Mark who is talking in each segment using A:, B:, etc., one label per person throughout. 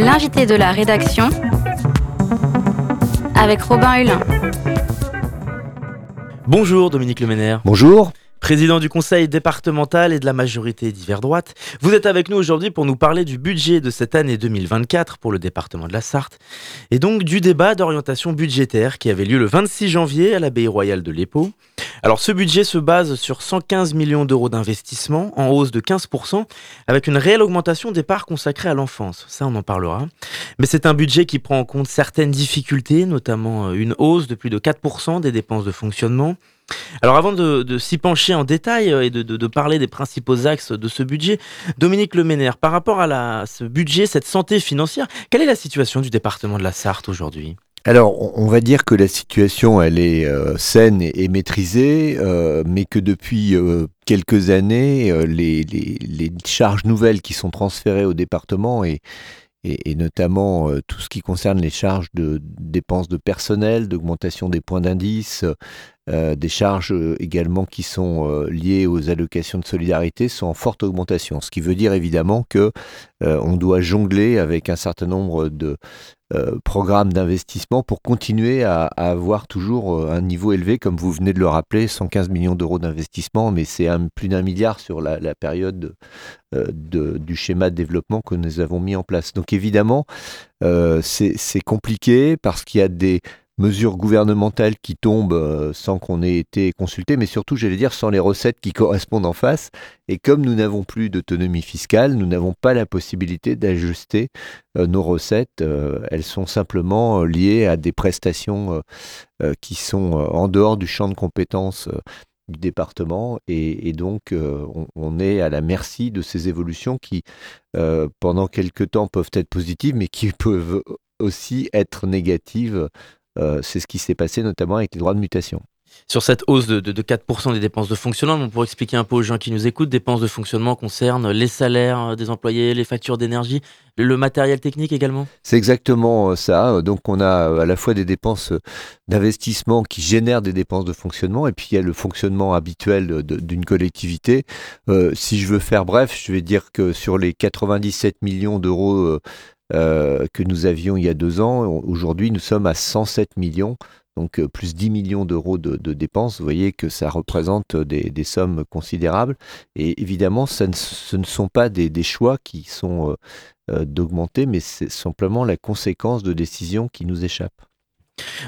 A: L'invité de la rédaction avec Robin Hulin.
B: Bonjour Dominique Leménaire.
C: Bonjour.
B: Président du conseil départemental et de la majorité d'hiver droite, vous êtes avec nous aujourd'hui pour nous parler du budget de cette année 2024 pour le département de la Sarthe et donc du débat d'orientation budgétaire qui avait lieu le 26 janvier à l'abbaye royale de l'Épau. Alors ce budget se base sur 115 millions d'euros d'investissement en hausse de 15% avec une réelle augmentation des parts consacrées à l'enfance. Ça on en parlera. Mais c'est un budget qui prend en compte certaines difficultés, notamment euh, une hausse de plus de 4% des dépenses de fonctionnement alors avant de, s'y pencher en détail euh, et de, parler des principaux axes de ce budget, Dominique Leménaire, par rapport à ce budget, cette santé financière, quelle est la situation du département de la Sarthe aujourd'hui?
C: Alors, on va dire que la situation, elle est euh, saine et, maîtrisée, euh, mais que depuis quelques années, les, les, charges nouvelles qui sont transférées au département et, et, notamment euh, tout ce qui concerne les charges de dépenses de personnel, d'augmentation des points d'indice, euh, des charges euh, également qui sont liées aux allocations de solidarité sont en forte augmentation. Ce qui veut dire évidemment que on doit jongler avec un certain nombre de programme d'investissement pour continuer à, avoir toujours euh, un niveau élevé, comme vous venez de le rappeler, 115 millions d'euros d'investissement, mais c'est plus d'un milliard sur la, période euh, du schéma de développement que nous avons mis en place. Donc évidemment, c'est compliqué parce qu'il y a des mesures gouvernementales qui tombent euh, sans qu'on ait été consulté, mais surtout, j'allais dire, sans les recettes qui correspondent en face. Et comme nous n'avons plus d'autonomie fiscale, nous n'avons pas la possibilité d'ajuster euh, nos recettes. Euh, elles sont simplement liées à des prestations qui sont en dehors du champ de compétences du département et, donc on, est à la merci de ces évolutions qui pendant quelque temps peuvent être positives mais qui peuvent aussi être négatives c'est ce qui s'est passé notamment avec les droits de mutation.
B: Sur cette hausse de, 4% des dépenses de fonctionnement, pour expliquer un peu aux gens qui nous écoutent, dépenses de fonctionnement concernent les salaires des employés, les factures d'énergie, le matériel technique également?
C: C'est exactement euh, ça. Donc on a euh, à la fois des dépenses d'investissement qui génèrent des dépenses de fonctionnement et puis il y a le fonctionnement habituel d'une collectivité. si je veux faire bref, je vais dire que sur les 97 millions d'euros euh, que nous avions il y a deux ans. Aujourd'hui, nous sommes à 107 millions, donc euh, plus 10 millions d'euros de, dépenses. Vous voyez que ça représente des, sommes considérables. Et évidemment, ce ne sont pas des, choix qui sont euh, d'augmenter, mais c'est simplement la conséquence de décisions qui nous échappent.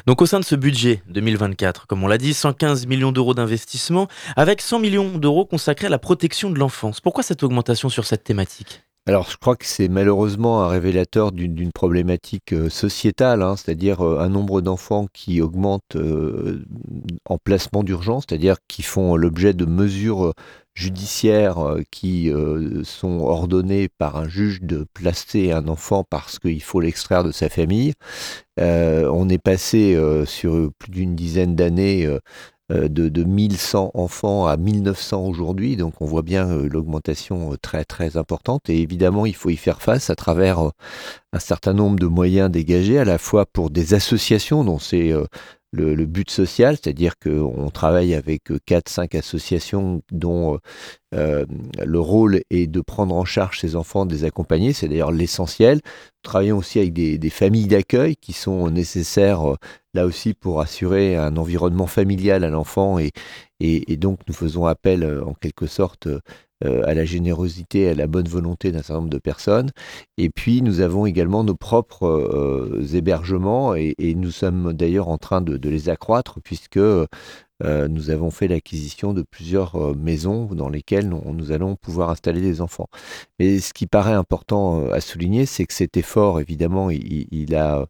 B: Donc au sein de ce budget 2024, comme on l'a dit, 115 millions d'euros d'investissement, avec 100 millions d'euros consacrés à la protection de l'enfance. Pourquoi cette augmentation sur cette thématique?
C: Alors, je crois que c'est malheureusement un révélateur d'une problématique euh, sociétale, hein, c'est-à-dire euh, un nombre d'enfants qui augmente euh, en placement d'urgence, c'est-à-dire qui font l'objet de mesures judiciaires qui sont ordonnées par un juge de placer un enfant parce qu'il faut l'extraire de sa famille. on est passé sur plus d'une dizaine d'années de, de 1100 enfants à 1900 aujourd'hui. Donc on voit bien euh, l'augmentation euh, très très importante. Et évidemment, il faut y faire face à travers un certain nombre de moyens dégagés, à la fois pour des associations dont c'est le, but social, c'est-à-dire qu'on travaille avec 4-5 associations dont le rôle est de prendre en charge ces enfants, de les accompagner, c'est d'ailleurs l'essentiel. Travaillons aussi avec des, familles d'accueil qui sont nécessaires là aussi pour assurer un environnement familial à l'enfant et, donc nous faisons appel en quelque sorte euh, à la générosité, à la bonne volonté d'un certain nombre de personnes. Et puis nous avons également nos propres euh, hébergements et, nous sommes d'ailleurs en train de, les accroître puisque euh, nous avons fait l'acquisition de plusieurs maisons dans lesquelles nous, allons pouvoir installer des enfants. Mais ce qui paraît important à souligner, c'est que cet effort, évidemment, il a euh,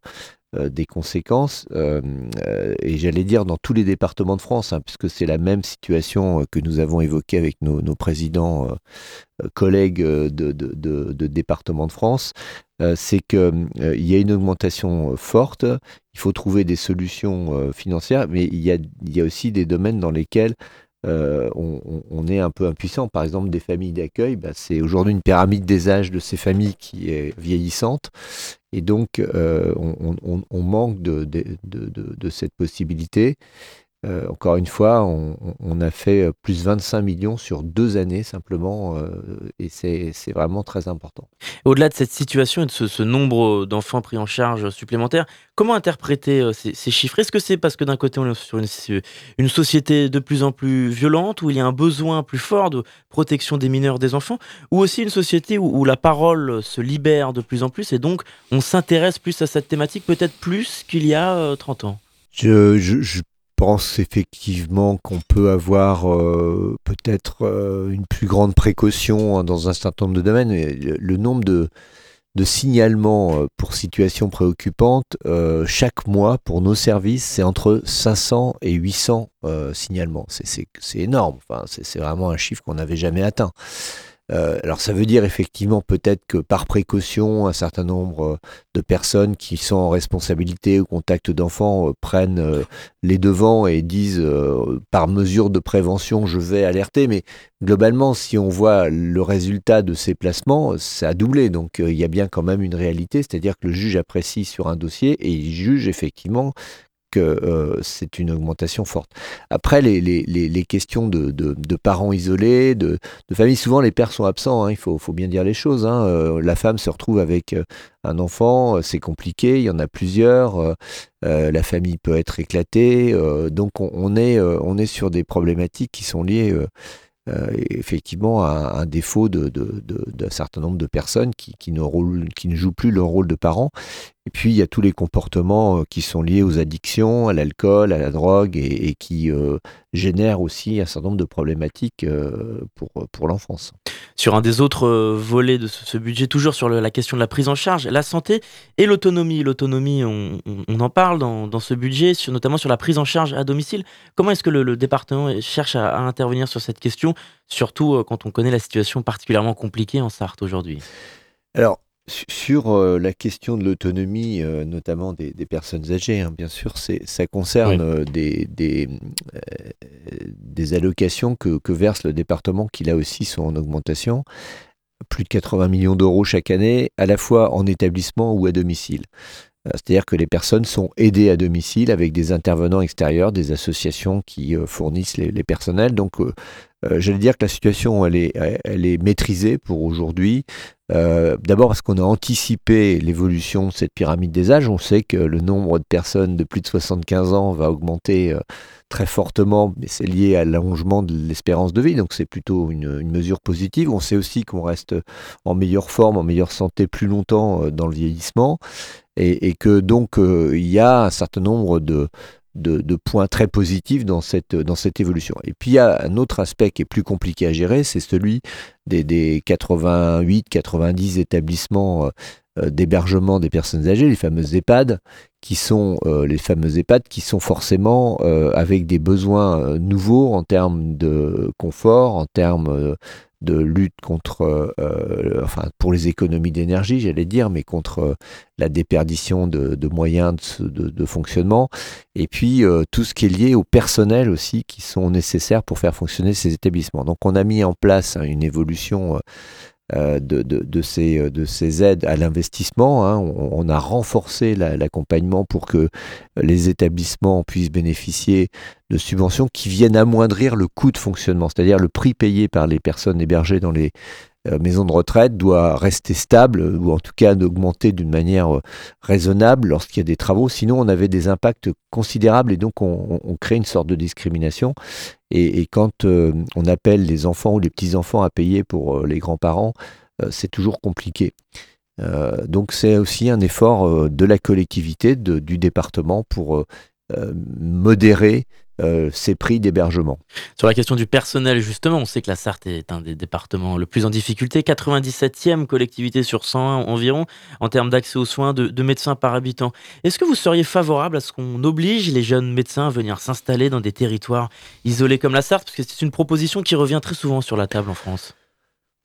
C: des conséquences, euh, euh, et j'allais dire dans tous les départements de France, hein, puisque c'est la même situation que nous avons évoquée avec nos, présidents collègues de, départements de France, c'est qu'il y a une augmentation forte, il faut trouver des solutions financières, mais il y, a, il y a aussi des domaines dans lesquels on, est un peu impuissant. Par exemple, des familles d'accueil, bah, c'est aujourd'hui une pyramide des âges de ces familles qui est vieillissante. Et donc, euh, on, manque de, de, cette possibilité. Euh, encore une fois, on, a fait plus 25 millions sur deux années simplement, et c'est vraiment très important.
B: Au-delà de cette situation et de ce, nombre d'enfants pris en charge supplémentaires, comment interpréter ces, chiffres? Est-ce que c'est parce que d'un côté on est sur une, société de plus en plus violente, où il y a un besoin plus fort de protection des mineurs, des enfants, ou aussi une société où, où la parole se libère de plus en plus, et donc on s'intéresse plus à cette thématique, peut-être plus qu'il y a 30 ans?
C: Je, pense effectivement qu'on peut avoir euh, peut-être euh, une plus grande précaution hein, dans un certain nombre de domaines. Le, nombre de, signalements euh, pour situations préoccupantes chaque mois pour nos services, c'est entre 500 et 800 signalements. C'est énorme. C'est vraiment un chiffre qu'on n'avait jamais atteint. Euh, alors ça veut dire effectivement peut-être que par précaution, un certain nombre euh, de personnes qui sont en responsabilité au contact d'enfants euh, prennent les devants et disent par mesure de prévention je vais alerter, mais globalement si on voit le résultat de ces placements, ça a doublé, donc il y a bien quand même une réalité, c'est-à-dire que le juge apprécie sur un dossier et il juge effectivement euh, c'est une augmentation forte. Après, les, questions de, parents isolés, de, de familles, souvent les pères sont absents, hein, il faut, bien dire les choses. Hein. Euh, la femme se retrouve avec euh, un enfant, c'est compliqué, il y en a plusieurs, la famille peut être éclatée, donc on est sur des problématiques qui sont liées euh, effectivement un, défaut d'un de, certain nombre de personnes qui, qui, ne qui ne jouent plus leur rôle de parents. Et puis il y a tous les comportements euh, qui sont liés aux addictions, à l'alcool, à la drogue et, qui euh, génèrent aussi un certain nombre de problématiques pour, pour l'enfance.
B: Sur un des autres volets de ce, budget, toujours sur la question de la prise en charge, la santé et l'autonomie. L'autonomie, on, en parle dans, ce budget, notamment sur la prise en charge à domicile. Comment est-ce que le, le, département cherche à, à intervenir sur cette question surtout euh, quand on connaît la situation particulièrement compliquée en Sarthe aujourd'hui?
C: Alors, sur euh, la question de l'autonomie, euh, notamment des, personnes âgées, hein, bien sûr, ça concerne des, des, allocations que, que, verse le département, qui là aussi sont en augmentation. Plus de 80 millions d'euros chaque année, à la fois en établissement ou à domicile. C'est-à-dire que les personnes sont aidées à domicile avec des intervenants extérieurs, des associations qui fournissent les, personnels. Donc euh, j'allais dire que la situation, elle est, elle est maîtrisée pour aujourd'hui. Euh, d'abord parce qu'on a anticipé l'évolution de cette pyramide des âges. On sait que le nombre de personnes de plus de 75 ans va augmenter euh, très fortement, mais c'est lié à l'allongement de l'espérance de vie, donc c'est plutôt une, mesure positive. On sait aussi qu'on reste en meilleure forme, en meilleure santé plus longtemps dans le vieillissement, et, que donc il y a un certain nombre de, de, points très positifs dans cette, dans cette évolution. Et puis il y a un autre aspect qui est plus compliqué à gérer, c'est celui des, des 88-90 établissements euh, d'hébergement des personnes âgées, les fameuses EHPAD, qui sont euh, les fameuses EHPAD qui sont forcément euh, avec des besoins nouveaux en termes de confort, en termes de lutte contre, euh, euh, enfin pour les économies d'énergie, j'allais dire, mais contre euh, la déperdition de, moyens de, fonctionnement, et puis tout ce qui est lié au personnel aussi qui sont nécessaires pour faire fonctionner ces établissements. Donc on a mis en place une évolution euh, ces, euh, de, ces, aides à l'investissement. Hein. On, a renforcé l'accompagnement pour que les établissements puissent bénéficier de subventions qui viennent amoindrir le coût de fonctionnement, c'est-à-dire le prix payé par les personnes hébergées dans les euh, maison de retraite doit rester stable ou en tout cas d'augmenter d'une manière euh, raisonnable lorsqu'il y a des travaux. Sinon, on avait des impacts considérables et donc on, crée une sorte de discrimination. Et, quand euh, on appelle les enfants ou les petits-enfants à payer pour les grands-parents, c'est toujours compliqué. donc c'est aussi un effort de la collectivité, du département pour modérer euh, ces prix d'hébergement.
B: Sur la question du personnel, justement, on sait que la Sarthe est un des départements le plus en difficulté, 97e collectivité sur 101 environ, en termes d'accès aux soins de, médecins par habitant. Est-ce que vous seriez favorable à ce qu'on oblige les jeunes médecins à venir s'installer dans des territoires isolés comme la Sarthe? Parce que c'est une proposition qui revient très souvent sur la table en France.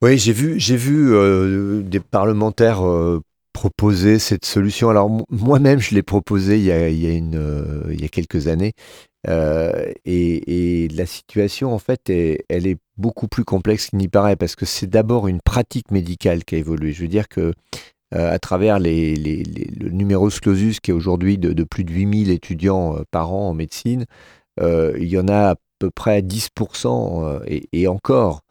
C: Oui, j'ai vu, j'ai vu euh, des parlementaires euh, proposer cette solution. Alors moi-même, je l'ai proposé il y a, il y a, une, il y a quelques années. Euh, et, la situation, en fait, elle est beaucoup plus complexe qu'il n'y paraît, parce que c'est d'abord une pratique médicale qui a évolué. Je veux dire que euh, à travers les, le numerus qui est aujourd'hui de, plus de 8000 étudiants euh, par an en médecine, il y en a à peu près 10% et, et encore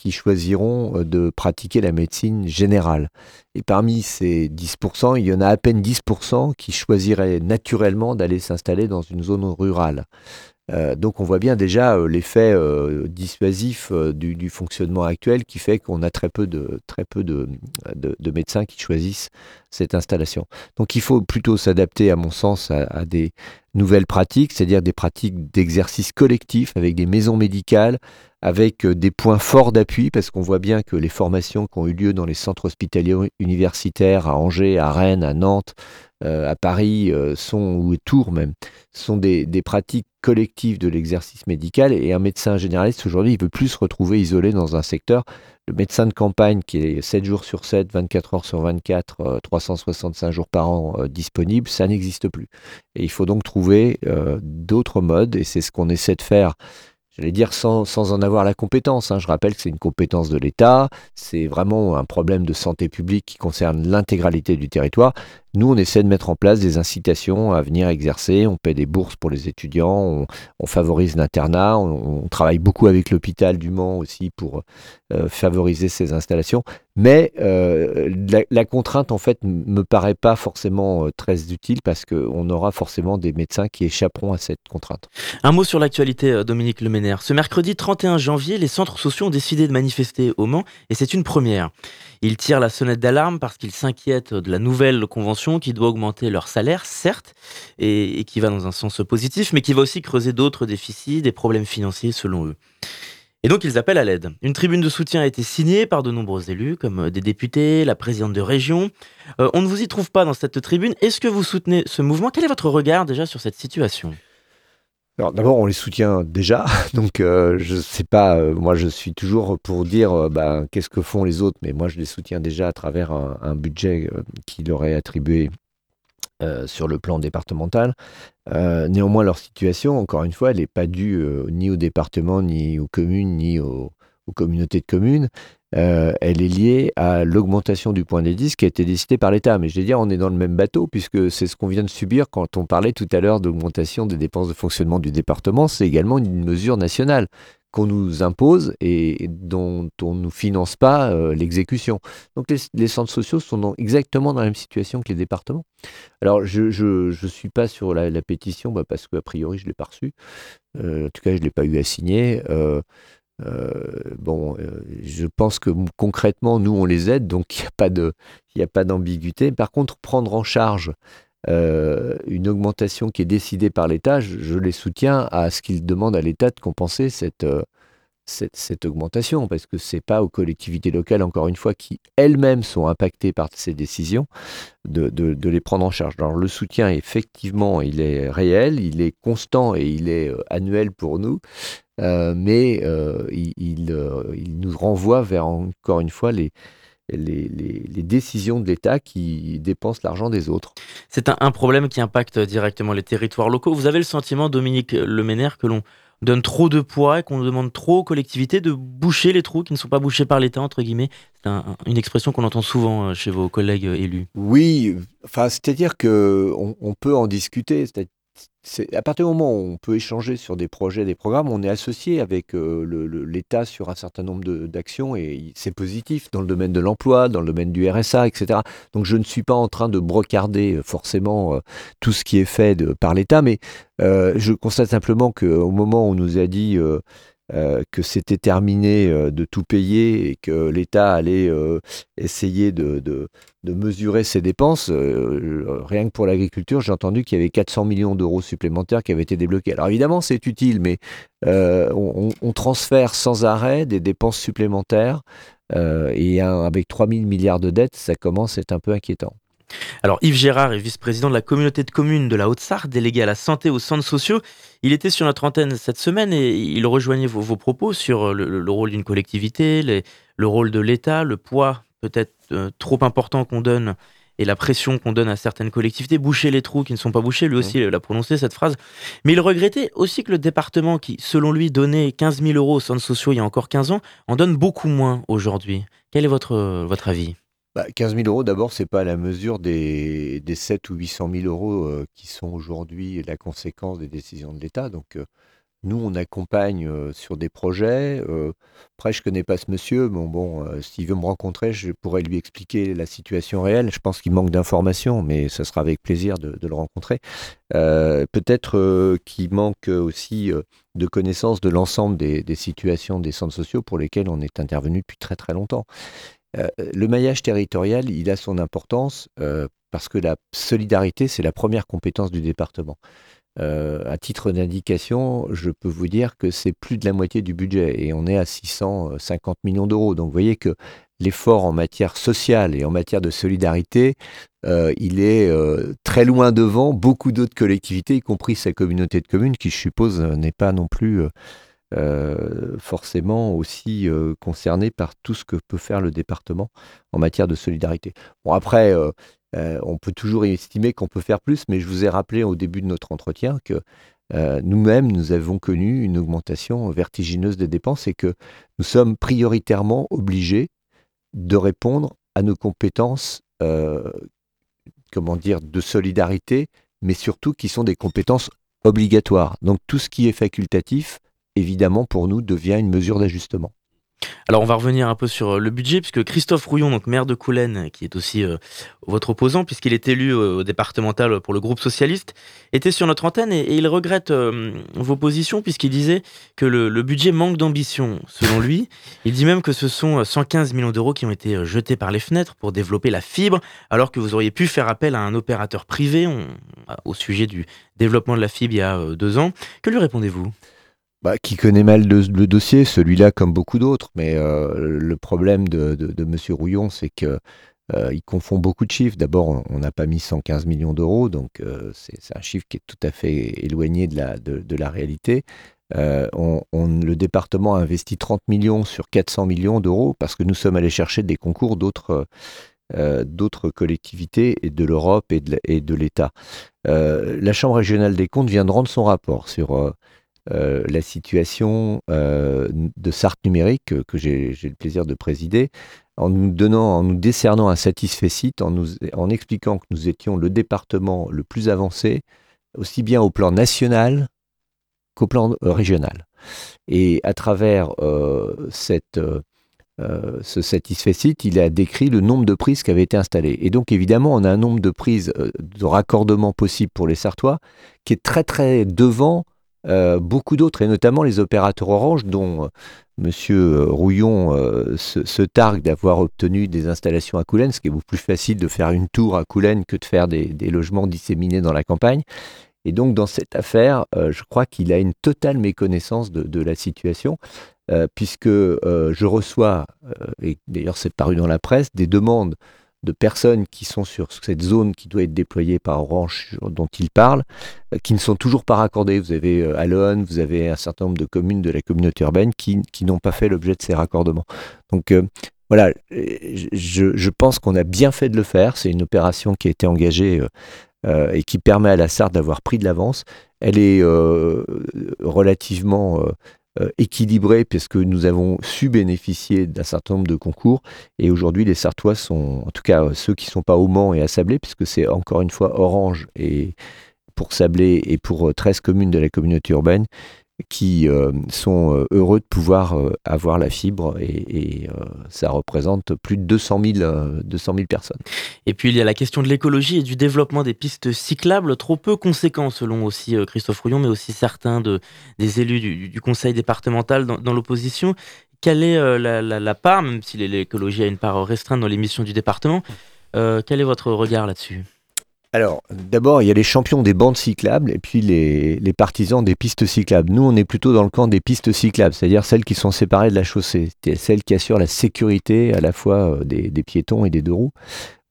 C: qui choisiront de pratiquer la médecine générale. Et parmi ces 10%, il y en a à peine 10% qui choisiraient naturellement d'aller s'installer dans une zone rurale. Euh, donc on voit bien déjà euh, l'effet euh, dissuasif du, fonctionnement actuel qui fait qu'on a très peu, de, très peu de, médecins qui choisissent cette installation. Donc il faut plutôt s'adapter à mon sens à, des nouvelles pratiques, c'est-à-dire des pratiques d'exercice collectif avec des maisons médicales, avec des points forts d'appui, parce qu'on voit bien que les formations qui ont eu lieu dans les centres hospitaliers universitaires à Angers, à Rennes, à Nantes, à Paris, sont, ou Tours même, sont des, des pratiques collectif de l'exercice médical et un médecin généraliste aujourd'hui, il veut plus se retrouver isolé dans un secteur. Le médecin de campagne qui est 7 jours sur 7, 24 heures sur 24, 365 euh, jours par an euh, disponible, ça n'existe plus. Et il faut donc trouver euh, d'autres modes et c'est ce qu'on essaie de faire j'allais dire sans, en avoir la compétence. Hein. Je rappelle que c'est une compétence de l'État, c'est vraiment un problème de santé publique qui concerne l'intégralité du territoire. Nous, on essaie de mettre en place des incitations à venir exercer, on paie des bourses pour les étudiants, on, favorise l'internat, on, travaille beaucoup avec l'hôpital du Mans aussi pour euh, favoriser ces installations. Mais euh, la, contrainte, en fait, me paraît pas forcément euh, très utile parce qu'on aura forcément des médecins qui échapperont à cette contrainte.
B: Un mot sur l'actualité, Dominique Leméner. Ce mercredi 31 janvier, les centres sociaux ont décidé de manifester au Mans et c'est une première. Ils tirent la sonnette d'alarme parce qu'ils s'inquiètent de la nouvelle convention qui doit augmenter leur salaire, certes, et, qui va dans un sens positif, mais qui va aussi creuser d'autres déficits, des problèmes financiers selon eux. Et donc ils appellent à l'aide. Une tribune de soutien a été signée par de nombreux élus, comme des députés, la présidente de région. Euh, on ne vous y trouve pas dans cette tribune. Est-ce que vous soutenez ce mouvement? Quel est votre regard déjà sur cette situation?
C: D'abord, on les soutient déjà, donc euh, je sais pas, euh, moi je suis toujours pour dire euh, bah, qu'est-ce que font les autres, mais moi je les soutiens déjà à travers un, budget qui leur est attribué sur le plan départemental. néanmoins, leur situation, encore une fois, elle n'est pas due ni au département, ni aux communes, ni aux communautés de communes. Euh, elle est liée à l'augmentation du point d'indice qui a été décidée par l'État. Mais je vais dire, on est dans le même bateau, puisque c'est ce qu'on vient de subir quand on parlait tout à l'heure d'augmentation des dépenses de fonctionnement du département. C'est également une mesure nationale qu'on nous impose et dont on ne nous finance pas euh, l'exécution. Donc les, centres sociaux sont exactement dans la même situation que les départements. Alors je ne suis pas sur la, pétition bah, parce qu'a priori je ne l'ai pas reçue. Euh, en tout cas je ne l'ai pas eu à signer. Euh, bon, euh, je pense que concrètement, nous, on les aide, donc il n'y a pas d'ambiguïté. Par contre, prendre en charge euh, une augmentation qui est décidée par l'État, je, les soutiens à ce qu'ils demandent à l'État de compenser cette, augmentation, parce que ce n'est pas aux collectivités locales, encore une fois, qui elles-mêmes sont impactées par ces décisions, de, de, les prendre en charge. Alors le soutien, effectivement, il est réel, il est constant et il est annuel pour nous. Euh, mais euh, il, euh, il, nous renvoie vers, encore une fois, les, les, les, décisions de l'État qui dépensent l'argent des autres.
B: C'est un, un, problème qui impacte directement les territoires locaux. Vous avez le sentiment, Dominique Leménaire, que l'on donne trop de poids et qu'on demande trop aux collectivités de boucher les trous qui ne sont pas bouchés par l'État, entre guillemets? C'est une expression qu'on entend souvent chez vos collègues élus.
C: Oui, enfin, c'est-à-dire qu'on on peut en discuter. À partir du moment où on peut échanger sur des projets, des programmes, on est associé avec euh, l'État sur un certain nombre d'actions et c'est positif dans le domaine de l'emploi, dans le domaine du RSA, etc. Donc je ne suis pas en train de brocarder euh, forcément euh, tout ce qui est fait par l'État, mais je constate simplement qu'au moment où on nous a dit euh, que c'était terminé euh, de tout payer et que l'État allait euh, essayer de, mesurer ses dépenses. rien que pour l'agriculture, j'ai entendu qu'il y avait 400 millions d'euros supplémentaires qui avaient été débloqués. Alors évidemment, c'est utile, mais on, transfère sans arrêt des dépenses supplémentaires et avec 3000 milliards de dettes, ça commence à être un peu inquiétant.
B: Alors Yves Gérard est vice-président de la communauté de communes de la Haute-Sarthe, délégué à la santé aux centres sociaux. Il était sur notre antenne cette semaine et il rejoignait vos, propos sur le, rôle d'une collectivité, le rôle de l'État, le poids peut-être euh, trop important qu'on donne et la pression qu'on donne à certaines collectivités, boucher les trous qui ne sont pas bouchés, lui aussi il a prononcé cette phrase. Mais il regrettait aussi que le département qui, selon lui, donnait 15 000 euros aux centres sociaux il y a encore 15 ans, en donne beaucoup moins aujourd'hui. Quel est votre, votre avis?
C: Bah, 15 000 euros, d'abord, c'est pas à la mesure des, des 7 ou 800 000 euros euh, qui sont aujourd'hui la conséquence des décisions de l'État. Donc, euh, nous, on accompagne euh, sur des projets. Après, je connais pas ce monsieur. Bon, bon, s'il veut me rencontrer, je pourrais lui expliquer la situation réelle. Je pense qu'il manque d'informations, mais ça sera avec plaisir de, le rencontrer. Peut-être qu'il manque aussi de connaissance de l'ensemble des situations des centres sociaux pour lesquels on est intervenu depuis très très longtemps. Euh, le maillage territorial, il a son importance euh, parce que la solidarité, c'est la première compétence du département. Euh, à titre d'indication, je peux vous dire que c'est plus de la moitié du budget et on est à 650 millions d'euros. Donc vous voyez que l'effort en matière sociale et en matière de solidarité, il est très loin devant beaucoup d'autres collectivités, y compris sa communauté de communes, qui je suppose n'est pas non plus euh, forcément aussi euh, concernée par tout ce que peut faire le département en matière de solidarité. Bon après, euh, euh, on peut toujours estimer qu'on peut faire plus, mais je vous ai rappelé au début de notre entretien que nous-mêmes, nous avons connu une augmentation vertigineuse des dépenses et que nous sommes prioritairement obligés de répondre à nos compétences, comment dire, de solidarité, mais surtout qui sont des compétences obligatoires. Donc tout ce qui est facultatif, évidemment, pour nous, devient une mesure d'ajustement.
B: Alors on va revenir un peu sur euh, le budget, puisque Christophe Rouillon, donc maire de Coulennes, qui est aussi euh, votre opposant, puisqu'il est élu euh, départemental pour le groupe socialiste, était sur notre antenne et, il regrette vos positions, puisqu'il disait que le, budget manque d'ambition, selon lui. Il dit même que ce sont euh, 115 millions d'euros qui ont été jetés par les fenêtres pour développer la fibre, alors que vous auriez pu faire appel à un opérateur privé au sujet du développement de la fibre il y a deux ans. Que lui répondez-vous?
C: Bah, qui connaît mal le, dossier, celui-là comme beaucoup d'autres, mais euh, le problème de, Monsieur Rouillon, c'est que euh, confond beaucoup de chiffres. D'abord, on n'a pas mis 115 millions d'euros, donc euh, c'est un chiffre qui est tout à fait éloigné de la, réalité. Le département a investi 30 millions sur 400 millions d'euros parce que nous sommes allés chercher des concours d'autres d'autres collectivités de l'Europe et de, l'État. La Chambre régionale des comptes vient de rendre son rapport sur euh, la situation euh, de Sarthe numérique que, j'ai le plaisir de présider, en nous donnant, en nous décernant un satisfait en nous, en expliquant que nous étions le département le plus avancé, aussi bien au plan national qu'au plan euh, régional. Et à travers cette, ce satisfait il a décrit le nombre de prises qui avaient été installées. Et donc évidemment, on a un nombre de prises de raccordement possible pour les Sartois qui est très très devant euh, beaucoup d'autres, et notamment les opérateurs Orange, dont euh, Monsieur Rouillon euh, se, se targue d'avoir obtenu des installations à Coulennes, ce qui est beaucoup plus facile de faire une tour à Coulennes que de faire des, logements disséminés dans la campagne. Et donc dans cette affaire, je crois qu'il a une totale méconnaissance de, la situation, puisque je reçois, et d'ailleurs c'est paru dans la presse, des demandes de personnes qui sont sur cette zone qui doit être déployée par Orange dont il parle, euh, qui ne sont toujours pas raccordées. Vous avez euh, Alonne, vous avez un certain nombre de communes de la communauté urbaine qui, n'ont pas fait l'objet de ces raccordements. Donc euh, voilà, je, pense qu'on a bien fait de le faire. C'est une opération qui a été engagée et qui permet à la Sarthe d'avoir pris de l'avance. Elle est relativement euh, euh, équilibrée puisque nous avons su bénéficier d'un certain nombre de concours. Et aujourd'hui les Sartois sont, en tout cas euh, ceux qui ne sont pas au Mans et à Sablé, puisque c'est encore une fois Orange et pour Sablé et pour euh, 13 communes de la communauté urbaine qui euh, sont euh, heureux de pouvoir euh, avoir la fibre et, ça représente plus de 200 000, euh, 200 000 personnes.
B: Et puis il y a la question de l'écologie et du développement des pistes cyclables, trop peu conséquents selon aussi Christophe Rouillon, mais aussi certains de, des élus du, conseil départemental dans, l'opposition. Quelle est la, la, part, même si l'écologie a une part restreinte dans les missions du département, quel est votre regard là-dessus?
C: Alors, d'abord, il y a les champions des bandes cyclables et puis les, partisans des pistes cyclables. Nous, on est plutôt dans le camp des pistes cyclables, c'est-à-dire celles qui sont séparées de la chaussée, celles qui assurent la sécurité à la fois des, des piétons et des deux roues.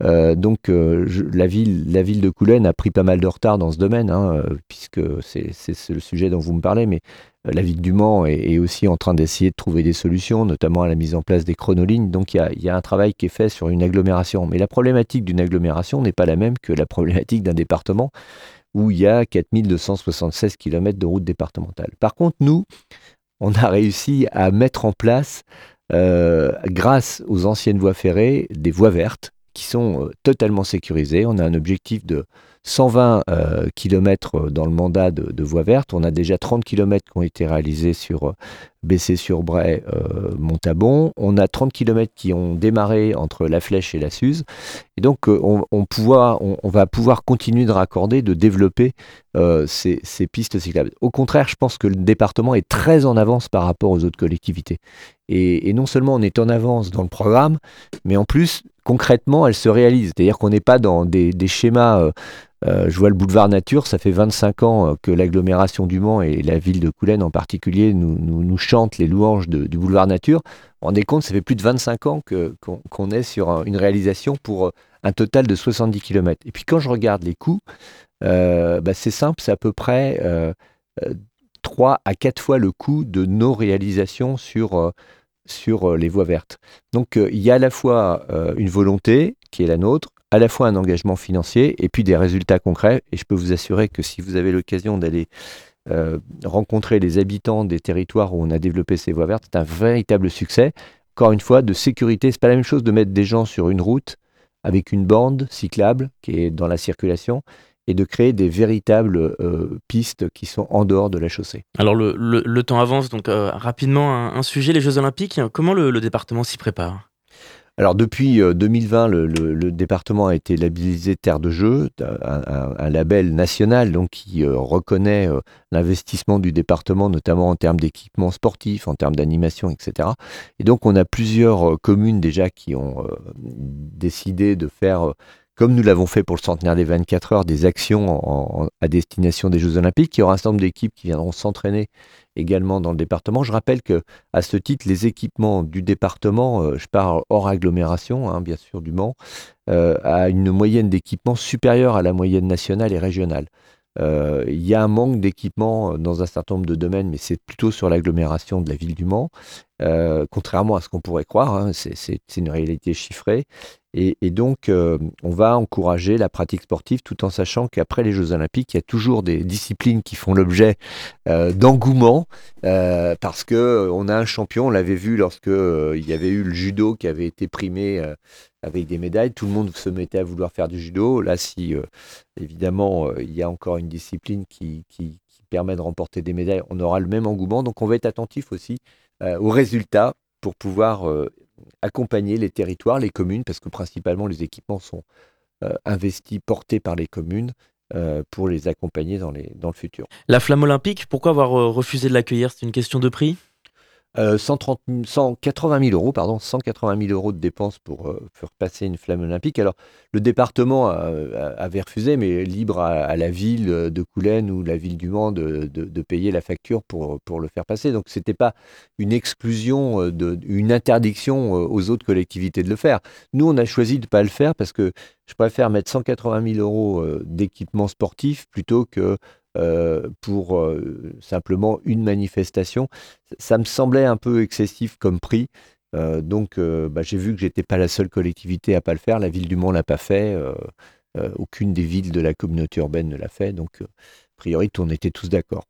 C: Euh, donc, euh, la, ville, la ville de Coulennes a pris pas mal de retard dans ce domaine, hein, puisque c'est le sujet dont vous me parlez, mais euh, la ville du Mans est, aussi en train d'essayer de trouver des solutions, notamment à la mise en place des chronolignes. Donc, il y a, un travail qui est fait sur une agglomération. Mais la problématique d'une agglomération n'est pas la même que la problématique d'un département où il y a 4276 km de route départementale. Par contre, nous, on a réussi à mettre en place grâce aux anciennes voies ferrées, des voies vertes qui sont totalement sécurisées. On a un objectif de 120 euh, km dans le mandat de, de, voie verte. On a déjà 30 km qui ont été réalisés sur euh, Bessé-sur-Bray, euh, Montabon. On a 30 km qui ont démarré entre La Flèche et la Suze. Et donc, on, va pouvoir continuer de raccorder, de développer ces, pistes cyclables. Au contraire, je pense que le département est très en avance par rapport aux autres collectivités. Et, non seulement on est en avance dans le programme, mais en plus, concrètement, elle se réalise. C'est-à-dire qu'on n'est pas dans des, schémas euh, je vois le boulevard Nature, ça fait 25 ans euh, que l'agglomération du Mans et la ville de Coulennes en particulier nous, nous, chantent les louanges du boulevard Nature. On rendez compte, ça fait plus de 25 ans qu'on est sur une réalisation pour euh, un total de 70 km. Et puis quand je regarde les coûts, bah, c'est simple, c'est à peu près 3 à 4 fois le coût de nos réalisations sur, sur les voies vertes. Donc il y a à la fois une volonté qui est la nôtre, à la fois un engagement financier et puis des résultats concrets. Et je peux vous assurer que si vous avez l'occasion d'aller euh, rencontrer les habitants des territoires où on a développé ces voies vertes, c'est un véritable succès. Encore une fois, de sécurité, c'est pas la même chose de mettre des gens sur une route avec une bande cyclable qui est dans la circulation et de créer des véritables euh, pistes qui sont en dehors de la chaussée.
B: Alors le, temps avance, donc euh, rapidement un, sujet, les Jeux Olympiques, comment le département s'y prépare?
C: Alors depuis 2020, euh, le, département a été labellisé Terre de Jeu, un, label national donc qui euh, reconnaît euh, l'investissement du département, notamment en termes d'équipements sportifs, en termes d'animation, etc. Et donc on a plusieurs communes déjà qui ont décidé de faire comme nous l'avons fait pour le centenaire des 24 heures, des actions à destination des Jeux Olympiques. Il y aura un certain nombre d'équipes qui viendront s'entraîner également dans le département. Je rappelle que à ce titre, les équipements du département, euh, je parle hors agglomération, hein, bien sûr du Mans, euh, a une moyenne d'équipement supérieure à la moyenne nationale et régionale. Euh, il y a un manque d'équipement dans un certain nombre de domaines, mais c'est plutôt sur l'agglomération de la ville du Mans, contrairement à ce qu'on pourrait croire, hein, c'est une réalité chiffrée. Et, donc, euh, on va encourager la pratique sportive tout en sachant qu'après les Jeux Olympiques, il y a toujours des disciplines qui font l'objet euh, d'engouement euh, parce que on a un champion. On l'avait vu lorsque il y avait eu le judo qui avait été primé avec des médailles. Tout le monde se mettait à vouloir faire du judo. Là, si évidemment il y a encore une discipline qui, qui, permet de remporter des médailles, on aura le même engouement. Donc, on va être attentif aussi aux résultats pour pouvoir accompagner les territoires, les communes, parce que principalement les équipements sont euh, investis, portés par les communes. Euh, pour les accompagner dans, les, dans le futur.
B: La flamme olympique, pourquoi avoir euh, refusé de l'accueillir? C'est une question de prix?
C: 130, 180 000 euros, pardon, 180 000 euros de dépenses pour euh, faire passer une flamme olympique. Alors, le département avait refusé, mais libre à, la ville de Coulennes ou la ville du Mans de, payer la facture pour, pour le faire passer. Donc, ce n'était pas une exclusion, euh, de, une interdiction euh, aux autres collectivités de le faire. Nous, on a choisi de ne pas le faire parce que je préfère mettre 180 000 euros d'équipement sportif plutôt que euh, pour euh, simplement une manifestation. Ça me semblait un peu excessif comme prix. Euh, donc bah, j'ai vu que j'étais pas la seule collectivité à pas le faire. La ville du Mans l'a pas fait. aucune des villes de la communauté urbaine ne l'a fait. Donc a priori, on était tous d'accord.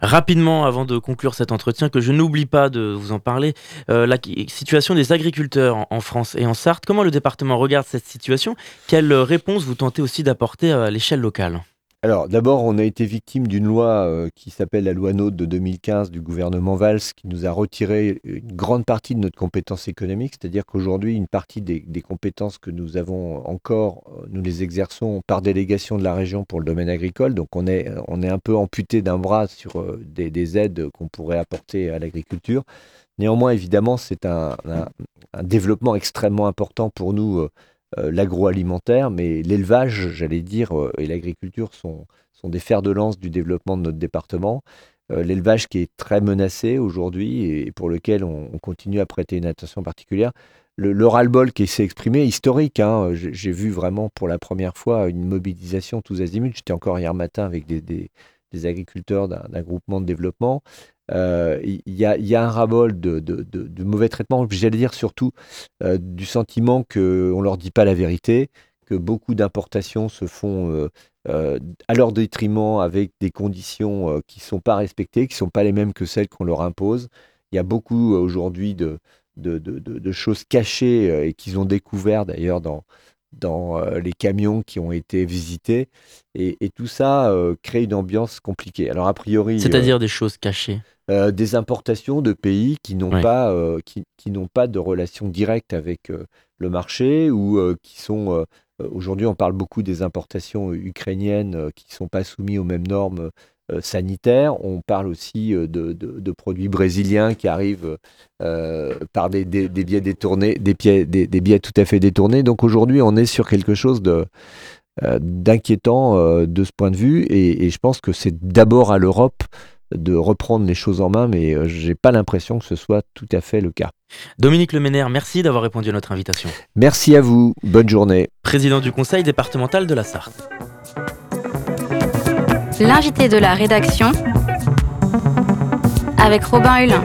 B: Rapidement, avant de conclure cet entretien, que je n'oublie pas de vous en parler, la situation des agriculteurs en, France et en Sarthe, comment le département regarde cette situation? Quelle réponse vous tentez aussi d'apporter à l'échelle locale?
C: Alors d'abord, on a été victime d'une loi euh, qui s'appelle la loi NOTE de 2015 du gouvernement Valls qui nous a retiré une grande partie de notre compétence économique, c'est-à-dire qu'aujourd'hui, une partie des, compétences que nous avons encore, euh, nous les exerçons par délégation de la région pour le domaine agricole, donc on est, est un peu amputé d'un bras sur euh, des, aides qu'on pourrait apporter à l'agriculture. Néanmoins, évidemment, c'est un, développement extrêmement important pour nous euh, l'agroalimentaire, mais l'élevage, j'allais dire, euh, et l'agriculture sont, sont des fers de lance du développement de notre département. Euh, l'élevage qui est très menacé aujourd'hui et pour lequel on, continue à prêter une attention particulière. Le, ras-le-bol qui s'est exprimé, historique, hein, j'ai vu vraiment pour la première fois une mobilisation tous azimuts. J'étais encore hier matin avec des, des agriculteurs d'un groupement de développement. Euh, il y, a, un rabol de, mauvais traitements, j'allais dire surtout euh, du sentiment qu'on ne leur dit pas la vérité, que beaucoup d'importations se font euh, à leur détriment avec des conditions qui ne sont pas respectées, qui ne sont pas les mêmes que celles qu'on leur impose. Il y a beaucoup aujourd'hui de, de, choses cachées et qu'ils ont découvert d'ailleurs dans, dans les camions qui ont été visités. Et, tout ça crée une ambiance compliquée. Alors, a priori.
B: C'est-à-dire des choses cachées
C: Des importations de pays qui n'ont pas, qui, qui n'ont pas de relation directe avec le marché ou qui sont. Aujourd'hui, on parle beaucoup des importations ukrainiennes qui ne sont pas soumises aux mêmes normes euh, sanitaire. On parle aussi euh, de, produits brésiliens qui arrivent euh, par des, biais détournés, des, des, biais tout à fait détournés. Donc aujourd'hui, on est sur quelque chose de d'inquiétant de ce point de vue et, je pense que c'est d'abord à l'Europe de reprendre les choses en main, mais j'ai pas l'impression que ce soit tout à fait le cas.
B: Dominique Leméner, merci d'avoir répondu à notre invitation.
C: Merci à vous, bonne journée.
B: Président du conseil départemental de la Sarthe
A: l'invité de la rédaction avec Robin Hulin.